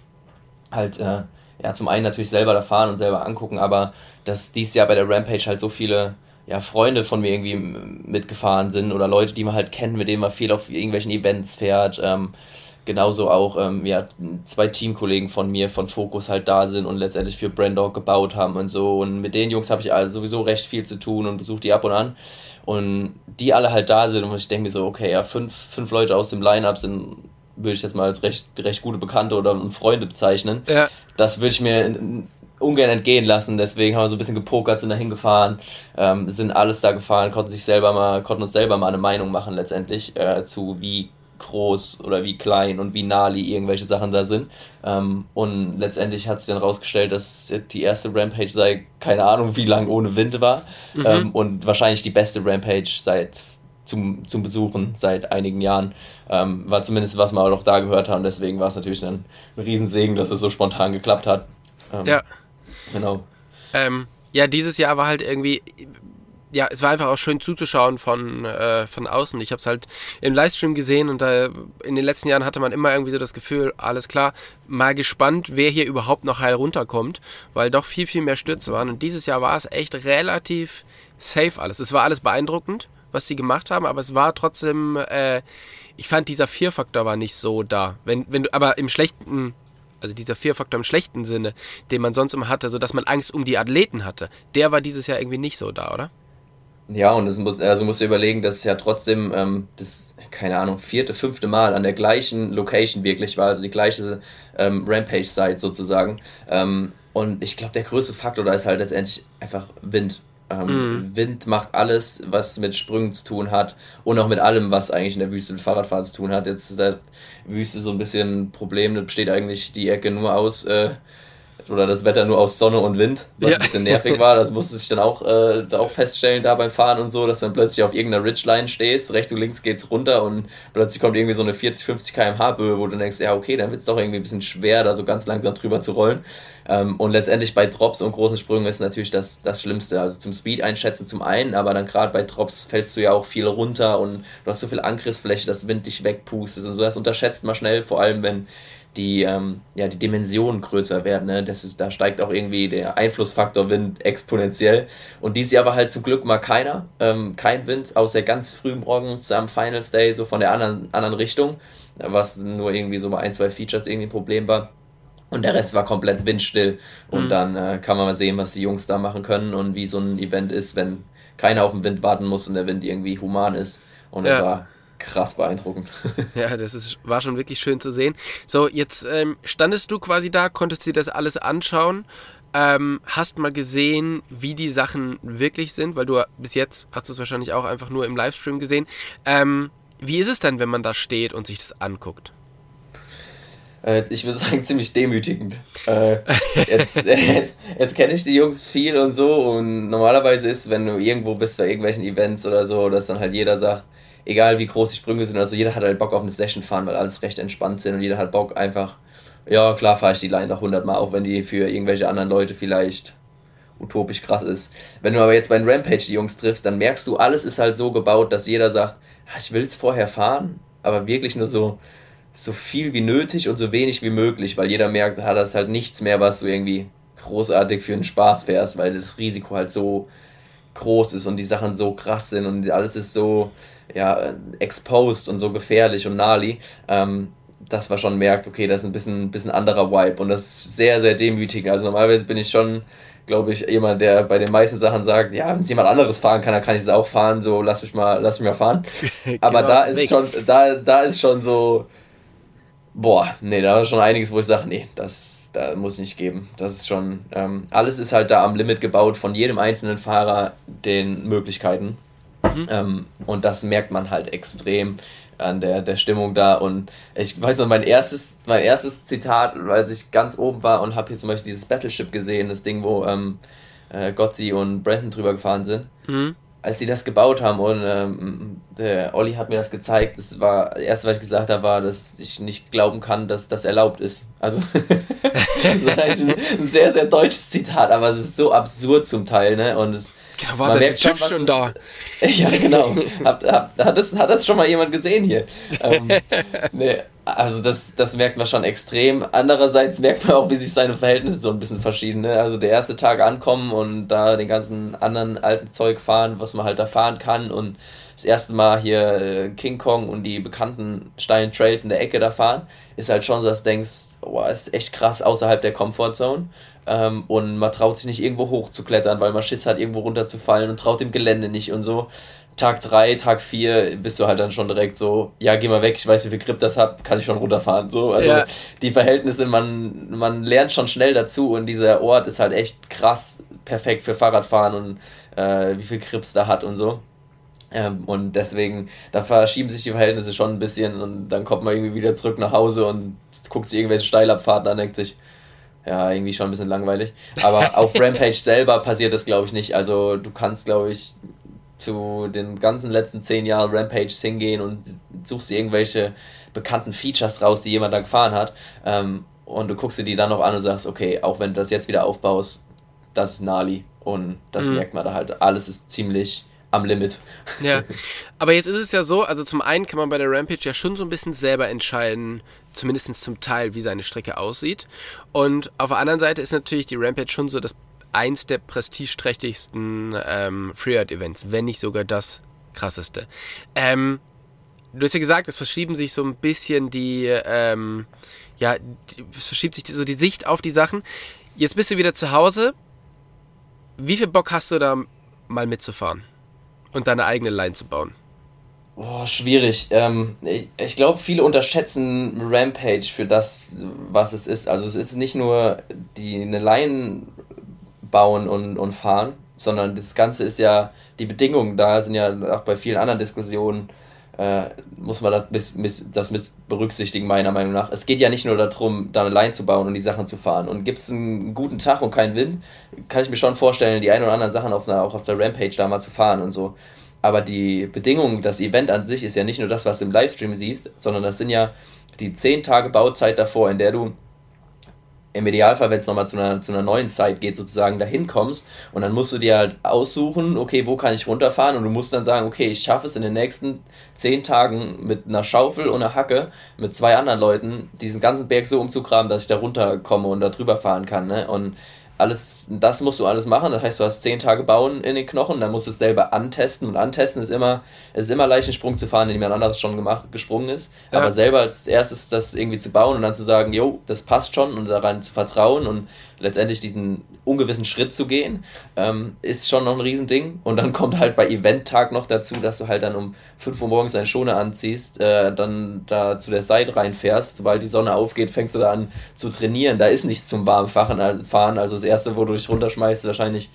halt äh, ja, zum einen natürlich selber da fahren und selber angucken, aber dass dieses Jahr bei der Rampage halt so viele ja, Freunde von mir irgendwie mitgefahren sind oder Leute, die man halt kennt, mit denen man viel auf irgendwelchen Events fährt. Ähm, genauso auch ähm, ja, zwei Teamkollegen von mir von Focus halt da sind und letztendlich für Brandog gebaut haben und so. Und mit den Jungs habe ich also sowieso recht viel zu tun und besuche die ab und an. Und die alle halt da sind und ich denke mir so, okay, ja, fünf, fünf Leute aus dem Line-Up sind würde ich jetzt mal als recht, recht gute Bekannte oder Freunde bezeichnen. Ja. Das würde ich mir ungern entgehen lassen. Deswegen haben wir so ein bisschen gepokert, sind da hingefahren, ähm, sind alles da gefahren, konnten sich selber mal, konnten uns selber mal eine Meinung machen letztendlich äh, zu wie groß oder wie klein und wie nahli irgendwelche Sachen da sind. Ähm, und letztendlich hat sich dann rausgestellt, dass die erste Rampage sei, keine Ahnung, wie lang ohne Wind war. Mhm. Ähm, und wahrscheinlich die beste Rampage seit zum, zum Besuchen seit einigen Jahren. Ähm, war zumindest, was wir auch da gehört haben. Deswegen war es natürlich ein, ein Riesensegen, dass es so spontan geklappt hat. Ähm, ja. Genau. Ähm, ja, dieses Jahr war halt irgendwie. Ja, es war einfach auch schön zuzuschauen von, äh, von außen. Ich habe es halt im Livestream gesehen und da in den letzten Jahren hatte man immer irgendwie so das Gefühl, alles klar, mal gespannt, wer hier überhaupt noch heil runterkommt, weil doch viel, viel mehr Stürze waren. Und dieses Jahr war es echt relativ safe alles. Es war alles beeindruckend, was sie gemacht haben, aber es war trotzdem, äh, ich fand dieser Vier-Faktor war nicht so da. Wenn, wenn aber im schlechten, also dieser Vier-Faktor im schlechten Sinne, den man sonst immer hatte, so dass man Angst um die Athleten hatte, der war dieses Jahr irgendwie nicht so da, oder? Ja, und es muss, also musst du überlegen, dass es ja trotzdem ähm, das, keine Ahnung, vierte, fünfte Mal an der gleichen Location wirklich war, also die gleiche ähm, Rampage-Site sozusagen. Ähm, und ich glaube, der größte Faktor da ist halt letztendlich einfach Wind. Ähm, mm. Wind macht alles, was mit Sprüngen zu tun hat und auch mit allem, was eigentlich in der Wüste mit Fahrradfahren zu tun hat. Jetzt ist der Wüste so ein bisschen ein Problem, da besteht eigentlich die Ecke nur aus äh, oder das Wetter nur aus Sonne und Wind, was ja. ein bisschen nervig war. Das musste ich dann auch, äh, auch feststellen da beim Fahren und so, dass du dann plötzlich auf irgendeiner Ridgeline stehst, rechts und links geht's runter und plötzlich kommt irgendwie so eine 40, 50 km/h Böe, wo du denkst, ja okay, dann wird's doch irgendwie ein bisschen schwer, da so ganz langsam drüber zu rollen. Ähm, und letztendlich bei Drops und großen Sprüngen ist natürlich das, das Schlimmste. Also zum Speed einschätzen zum einen, aber dann gerade bei Drops fällst du ja auch viel runter und du hast so viel Angriffsfläche, dass Wind dich wegpustet und so. Das unterschätzt man schnell, vor allem wenn die, ähm, ja, die Dimensionen größer werden. Ne? Das ist, da steigt auch irgendwie der Einflussfaktor Wind exponentiell. Und dieses Jahr war halt zum Glück mal keiner, ähm, kein Wind, außer ganz früh morgens am Finals Day, so von der anderen, anderen Richtung, was nur irgendwie so bei ein, zwei Features irgendwie ein Problem war. Und der Rest war komplett windstill. Und mhm. dann äh, kann man mal sehen, was die Jungs da machen können und wie so ein Event ist, wenn keiner auf den Wind warten muss und der Wind irgendwie human ist. Und es ja. war krass beeindruckend. ja, das ist, war schon wirklich schön zu sehen. So, jetzt ähm, standest du quasi da, konntest dir das alles anschauen, ähm, hast mal gesehen, wie die Sachen wirklich sind, weil du bis jetzt hast du es wahrscheinlich auch einfach nur im Livestream gesehen. Ähm, wie ist es denn, wenn man da steht und sich das anguckt? Äh, ich würde sagen, ziemlich demütigend. Äh, jetzt jetzt, jetzt kenne ich die Jungs viel und so und normalerweise ist, wenn du irgendwo bist bei irgendwelchen Events oder so, dass dann halt jeder sagt, egal wie groß die Sprünge sind, also jeder hat halt Bock auf eine Session fahren, weil alles recht entspannt sind und jeder hat Bock einfach, ja klar fahre ich die Line noch 100 Mal, auch wenn die für irgendwelche anderen Leute vielleicht utopisch krass ist. Wenn du aber jetzt bei Rampage die Jungs triffst, dann merkst du, alles ist halt so gebaut, dass jeder sagt, ich will es vorher fahren, aber wirklich nur so, so viel wie nötig und so wenig wie möglich, weil jeder merkt, hat das halt nichts mehr, was du irgendwie großartig für einen Spaß fährst, weil das Risiko halt so groß ist und die Sachen so krass sind und alles ist so ja, exposed und so gefährlich und gnarly, ähm, dass man schon merkt, okay, das ist ein bisschen, bisschen anderer Vibe und das ist sehr, sehr demütigend. Also normalerweise bin ich schon, glaube ich, jemand, der bei den meisten Sachen sagt, ja, wenn es jemand anderes fahren kann, dann kann ich es auch fahren, so lass mich mal, lass mich mal fahren. Aber da ist schon, da, da ist schon so, boah, nee, da ist schon einiges, wo ich sage, nee, das, da muss ich nicht geben. Das ist schon, ähm, alles ist halt da am Limit gebaut von jedem einzelnen Fahrer den Möglichkeiten. Mhm. Ähm, und das merkt man halt extrem an der, der Stimmung da. Und ich weiß noch, mein erstes, mein erstes Zitat, weil ich ganz oben war und habe hier zum Beispiel dieses Battleship gesehen, das Ding, wo ähm, äh, Gotzi und Brandon drüber gefahren sind. Mhm. Als sie das gebaut haben und ähm, der Olli hat mir das gezeigt, das war, das erste, was ich gesagt habe, war, dass ich nicht glauben kann, dass das erlaubt ist. Also, das ist eigentlich ein sehr, sehr deutsches Zitat, aber es ist so absurd zum Teil, ne? Und es, ja, war man der schon, schon ist, da. Ja, genau. hat, hat, hat, das, hat das schon mal jemand gesehen hier? Ähm, nee, also das, das merkt man schon extrem. Andererseits merkt man auch, wie sich seine Verhältnisse so ein bisschen verschieden. Ne? Also der erste Tag ankommen und da den ganzen anderen alten Zeug fahren, was man halt da fahren kann und das erste Mal hier äh, King Kong und die bekannten steilen Trails in der Ecke da fahren, ist halt schon so, dass du denkst, oh, ist echt krass außerhalb der Comfortzone. Ähm, und man traut sich nicht irgendwo hochzuklettern, weil man Schiss hat, irgendwo runterzufallen und traut dem Gelände nicht und so. Tag 3, Tag 4 bist du halt dann schon direkt so, ja, geh mal weg, ich weiß, wie viel Grip das hat, kann ich schon runterfahren. So, also ja. die Verhältnisse, man, man lernt schon schnell dazu und dieser Ort ist halt echt krass perfekt für Fahrradfahren und äh, wie viel Grips da hat und so. Ähm, und deswegen, da verschieben sich die Verhältnisse schon ein bisschen und dann kommt man irgendwie wieder zurück nach Hause und guckt sich irgendwelche Steilabfahrten an, denkt sich, ja, irgendwie schon ein bisschen langweilig. Aber auf Rampage selber passiert das, glaube ich, nicht. Also du kannst, glaube ich, zu den ganzen letzten zehn Jahren Rampage hingehen und suchst dir irgendwelche bekannten Features raus, die jemand da gefahren hat. Ähm, und du guckst dir die dann noch an und sagst, okay, auch wenn du das jetzt wieder aufbaust, das ist Nali. Und das mhm. merkt man da halt. Alles ist ziemlich am Limit. Ja, aber jetzt ist es ja so, also zum einen kann man bei der Rampage ja schon so ein bisschen selber entscheiden, zumindest zum Teil, wie seine Strecke aussieht. Und auf der anderen Seite ist natürlich die Rampage schon so das eins der prestigeträchtigsten ähm, Freeride-Events, wenn nicht sogar das krasseste. Ähm, du hast ja gesagt, es verschieben sich so ein bisschen die, ähm, ja, es verschiebt sich so die Sicht auf die Sachen. Jetzt bist du wieder zu Hause. Wie viel Bock hast du da mal mitzufahren und deine eigene Line zu bauen? Boah, schwierig. Ähm, ich ich glaube, viele unterschätzen Rampage für das, was es ist. Also es ist nicht nur die eine Line bauen und, und fahren, sondern das Ganze ist ja, die Bedingungen da sind ja auch bei vielen anderen Diskussionen, äh, muss man das, mit, das mit berücksichtigen, meiner Meinung nach. Es geht ja nicht nur darum, da eine Line zu bauen und die Sachen zu fahren. Und gibt es einen guten Tag und keinen Wind, kann ich mir schon vorstellen, die ein oder anderen Sachen auf einer, auch auf der Rampage da mal zu fahren und so. Aber die Bedingung, das Event an sich ist ja nicht nur das, was du im Livestream siehst, sondern das sind ja die 10 Tage Bauzeit davor, in der du im Idealfall, wenn es nochmal zu einer, zu einer neuen Site geht, sozusagen dahin kommst und dann musst du dir halt aussuchen, okay, wo kann ich runterfahren und du musst dann sagen, okay, ich schaffe es in den nächsten zehn Tagen mit einer Schaufel und einer Hacke mit zwei anderen Leuten diesen ganzen Berg so umzugraben, dass ich da runterkomme und da drüber fahren kann. Ne? Und alles, das musst du alles machen. Das heißt, du hast zehn Tage bauen in den Knochen, dann musst du es selber antesten. Und antesten ist immer, es ist immer leicht, einen Sprung zu fahren, den jemand anderes schon gemacht, gesprungen ist. Ja. Aber selber als erstes das irgendwie zu bauen und dann zu sagen, jo, das passt schon und daran zu vertrauen und letztendlich diesen ungewissen Schritt zu gehen, ähm, ist schon noch ein Riesending. Und dann kommt halt bei Eventtag noch dazu, dass du halt dann um 5 Uhr morgens deine Schone anziehst, äh, dann da zu der Seite reinfährst. Sobald die Sonne aufgeht, fängst du da an zu trainieren. Da ist nichts zum warmen Fahren. Also das erste, wo du dich runterschmeißt, ist wahrscheinlich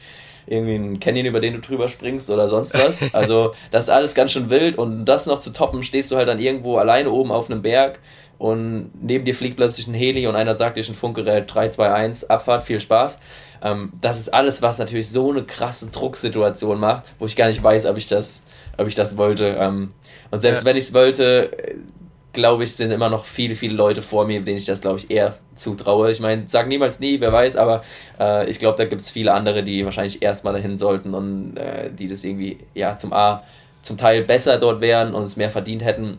irgendwie ein Canyon, über den du drüber springst oder sonst was. Also das ist alles ganz schön wild und das noch zu toppen, stehst du halt dann irgendwo alleine oben auf einem Berg und neben dir fliegt plötzlich ein Heli und einer sagt dir ein Funkgerät 3, 2, 1, Abfahrt, viel Spaß. Ähm, das ist alles, was natürlich so eine krasse Drucksituation macht, wo ich gar nicht weiß, ob ich das, ob ich das wollte. Ähm, und selbst ja. wenn ich es wollte, glaube ich, sind immer noch viele, viele Leute vor mir, denen ich das, glaube ich, eher zutraue. Ich meine, sag niemals nie, wer weiß, aber äh, ich glaube, da gibt es viele andere, die wahrscheinlich erstmal dahin sollten und äh, die das irgendwie, ja, zum A, zum Teil besser dort wären und es mehr verdient hätten.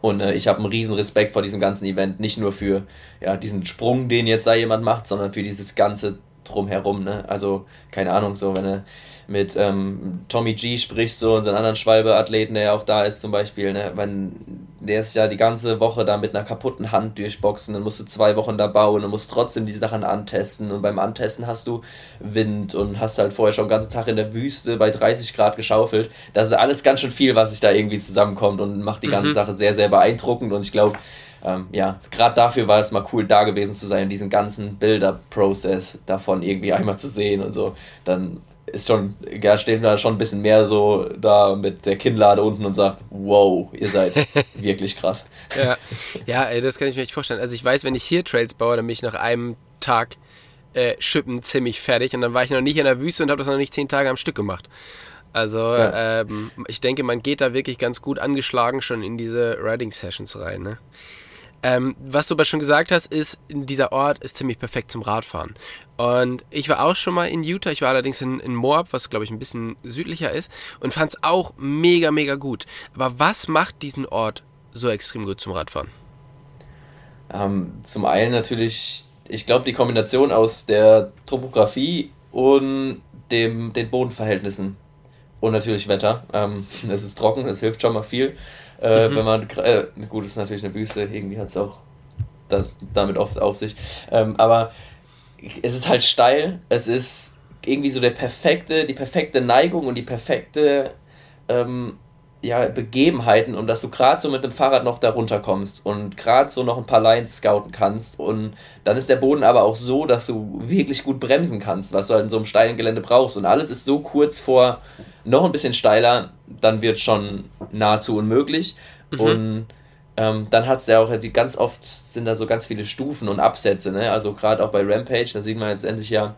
Und äh, ich habe einen riesen Respekt vor diesem ganzen Event, nicht nur für ja, diesen Sprung, den jetzt da jemand macht, sondern für dieses ganze Drumherum. Ne? Also, keine Ahnung, so, wenn er mit ähm, Tommy G sprichst, so unseren anderen Schwalbe-Athleten, der ja auch da ist zum Beispiel, ne, wenn der ist ja die ganze Woche da mit einer kaputten Hand durchboxen, dann musst du zwei Wochen da bauen und musst trotzdem die Sachen antesten und beim Antesten hast du Wind und hast halt vorher schon den ganzen Tag in der Wüste bei 30 Grad geschaufelt. Das ist alles ganz schön viel, was sich da irgendwie zusammenkommt und macht die ganze mhm. Sache sehr, sehr beeindruckend und ich glaube, ähm, ja, gerade dafür war es mal cool, da gewesen zu sein, diesen ganzen Build-up-Prozess davon irgendwie einmal zu sehen und so. Dann ist schon, ja, steht da schon ein bisschen mehr so da mit der Kinnlade unten und sagt, wow, ihr seid wirklich krass. Ja, ja ey, das kann ich mir echt vorstellen. Also ich weiß, wenn ich hier Trails baue, dann bin ich nach einem Tag äh, Schippen ziemlich fertig und dann war ich noch nicht in der Wüste und habe das noch nicht zehn Tage am Stück gemacht. Also ja. ähm, ich denke, man geht da wirklich ganz gut angeschlagen schon in diese Riding Sessions rein. Ne? Ähm, was du aber schon gesagt hast, ist, dieser Ort ist ziemlich perfekt zum Radfahren. Und ich war auch schon mal in Utah, ich war allerdings in, in Moab, was glaube ich ein bisschen südlicher ist, und fand es auch mega, mega gut. Aber was macht diesen Ort so extrem gut zum Radfahren? Ähm, zum einen natürlich, ich glaube, die Kombination aus der Topografie und dem, den Bodenverhältnissen. Und natürlich Wetter. Ähm, es ist trocken, das hilft schon mal viel. Äh, mhm. Wenn man, äh, gut, ist natürlich eine Wüste, irgendwie hat es auch das damit oft auf sich. Ähm, aber es ist halt steil, es ist irgendwie so der perfekte, die perfekte Neigung und die perfekte ähm, ja, Begebenheiten, um dass du gerade so mit dem Fahrrad noch da runterkommst und gerade so noch ein paar Lines scouten kannst. Und dann ist der Boden aber auch so, dass du wirklich gut bremsen kannst, was du halt in so einem steilen Gelände brauchst. Und alles ist so kurz vor noch ein bisschen steiler, dann wird schon nahezu unmöglich. Mhm. Und ähm, dann hat es ja auch, die, ganz oft sind da so ganz viele Stufen und Absätze, ne? Also gerade auch bei Rampage, da sieht man jetzt endlich ja,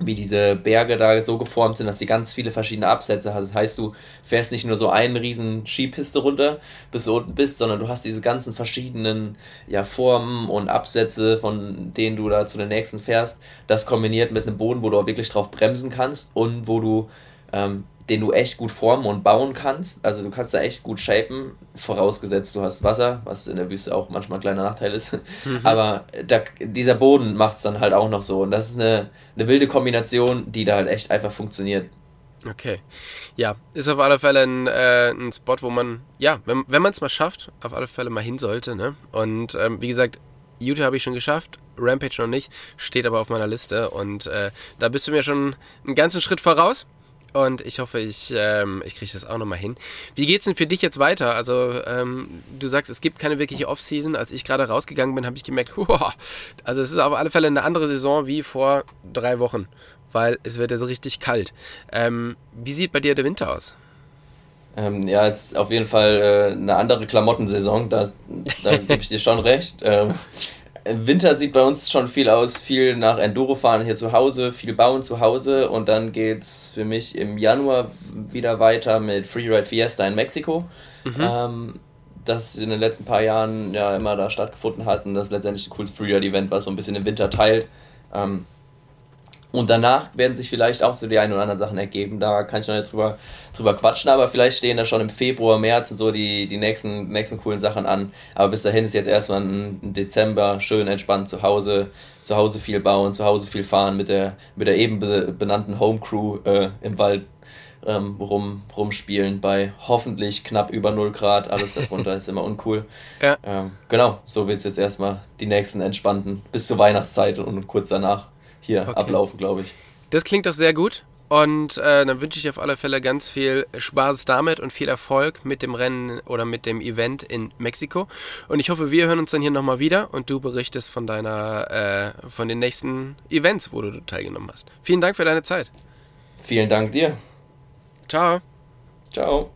wie diese Berge da so geformt sind, dass die ganz viele verschiedene Absätze hast. Das heißt, du fährst nicht nur so einen riesen Skipiste runter, bis du unten bist, sondern du hast diese ganzen verschiedenen ja, Formen und Absätze, von denen du da zu den nächsten fährst. Das kombiniert mit einem Boden, wo du auch wirklich drauf bremsen kannst und wo du ähm, den du echt gut formen und bauen kannst. Also du kannst da echt gut shapen, vorausgesetzt du hast Wasser, was in der Wüste auch manchmal ein kleiner Nachteil ist. Mhm. Aber da, dieser Boden macht es dann halt auch noch so. Und das ist eine, eine wilde Kombination, die da halt echt einfach funktioniert. Okay. Ja, ist auf alle Fälle ein, äh, ein Spot, wo man, ja, wenn, wenn man es mal schafft, auf alle Fälle mal hin sollte. Ne? Und ähm, wie gesagt, YouTube habe ich schon geschafft, Rampage noch nicht, steht aber auf meiner Liste. Und äh, da bist du mir schon einen ganzen Schritt voraus. Und ich hoffe, ich, ähm, ich kriege das auch nochmal hin. Wie geht's denn für dich jetzt weiter? Also, ähm, du sagst, es gibt keine wirkliche Off-Season. Als ich gerade rausgegangen bin, habe ich gemerkt, wow, also es ist auf alle Fälle eine andere Saison wie vor drei Wochen, weil es wird ja so richtig kalt. Ähm, wie sieht bei dir der Winter aus? Ähm, ja, es ist auf jeden Fall äh, eine andere Klamottensaison, da, da gebe ich dir schon recht. Ähm, Winter sieht bei uns schon viel aus, viel nach Enduro fahren hier zu Hause, viel bauen zu Hause und dann geht's für mich im Januar wieder weiter mit Freeride Fiesta in Mexiko. Mhm. Ähm, das in den letzten paar Jahren ja immer da stattgefunden hat und das letztendlich ein cooles Freeride-Event, was so ein bisschen im Winter teilt. Ähm, und danach werden sich vielleicht auch so die ein oder anderen Sachen ergeben. Da kann ich noch nicht drüber, drüber quatschen, aber vielleicht stehen da schon im Februar, März und so die, die nächsten, nächsten coolen Sachen an. Aber bis dahin ist jetzt erstmal ein Dezember schön entspannt zu Hause, zu Hause viel bauen, zu Hause viel fahren mit der, mit der eben benannten Home Crew äh, im Wald ähm, rum, rumspielen bei hoffentlich knapp über 0 Grad. Alles darunter ist immer uncool. Ja. Ähm, genau, so wird es jetzt erstmal die nächsten entspannten bis zur Weihnachtszeit und kurz danach hier okay. ablaufen, glaube ich. Das klingt doch sehr gut. Und äh, dann wünsche ich auf alle Fälle ganz viel Spaß damit und viel Erfolg mit dem Rennen oder mit dem Event in Mexiko. Und ich hoffe, wir hören uns dann hier nochmal wieder und du berichtest von deiner, äh, von den nächsten Events, wo du teilgenommen hast. Vielen Dank für deine Zeit. Vielen Dank dir. Ciao. Ciao.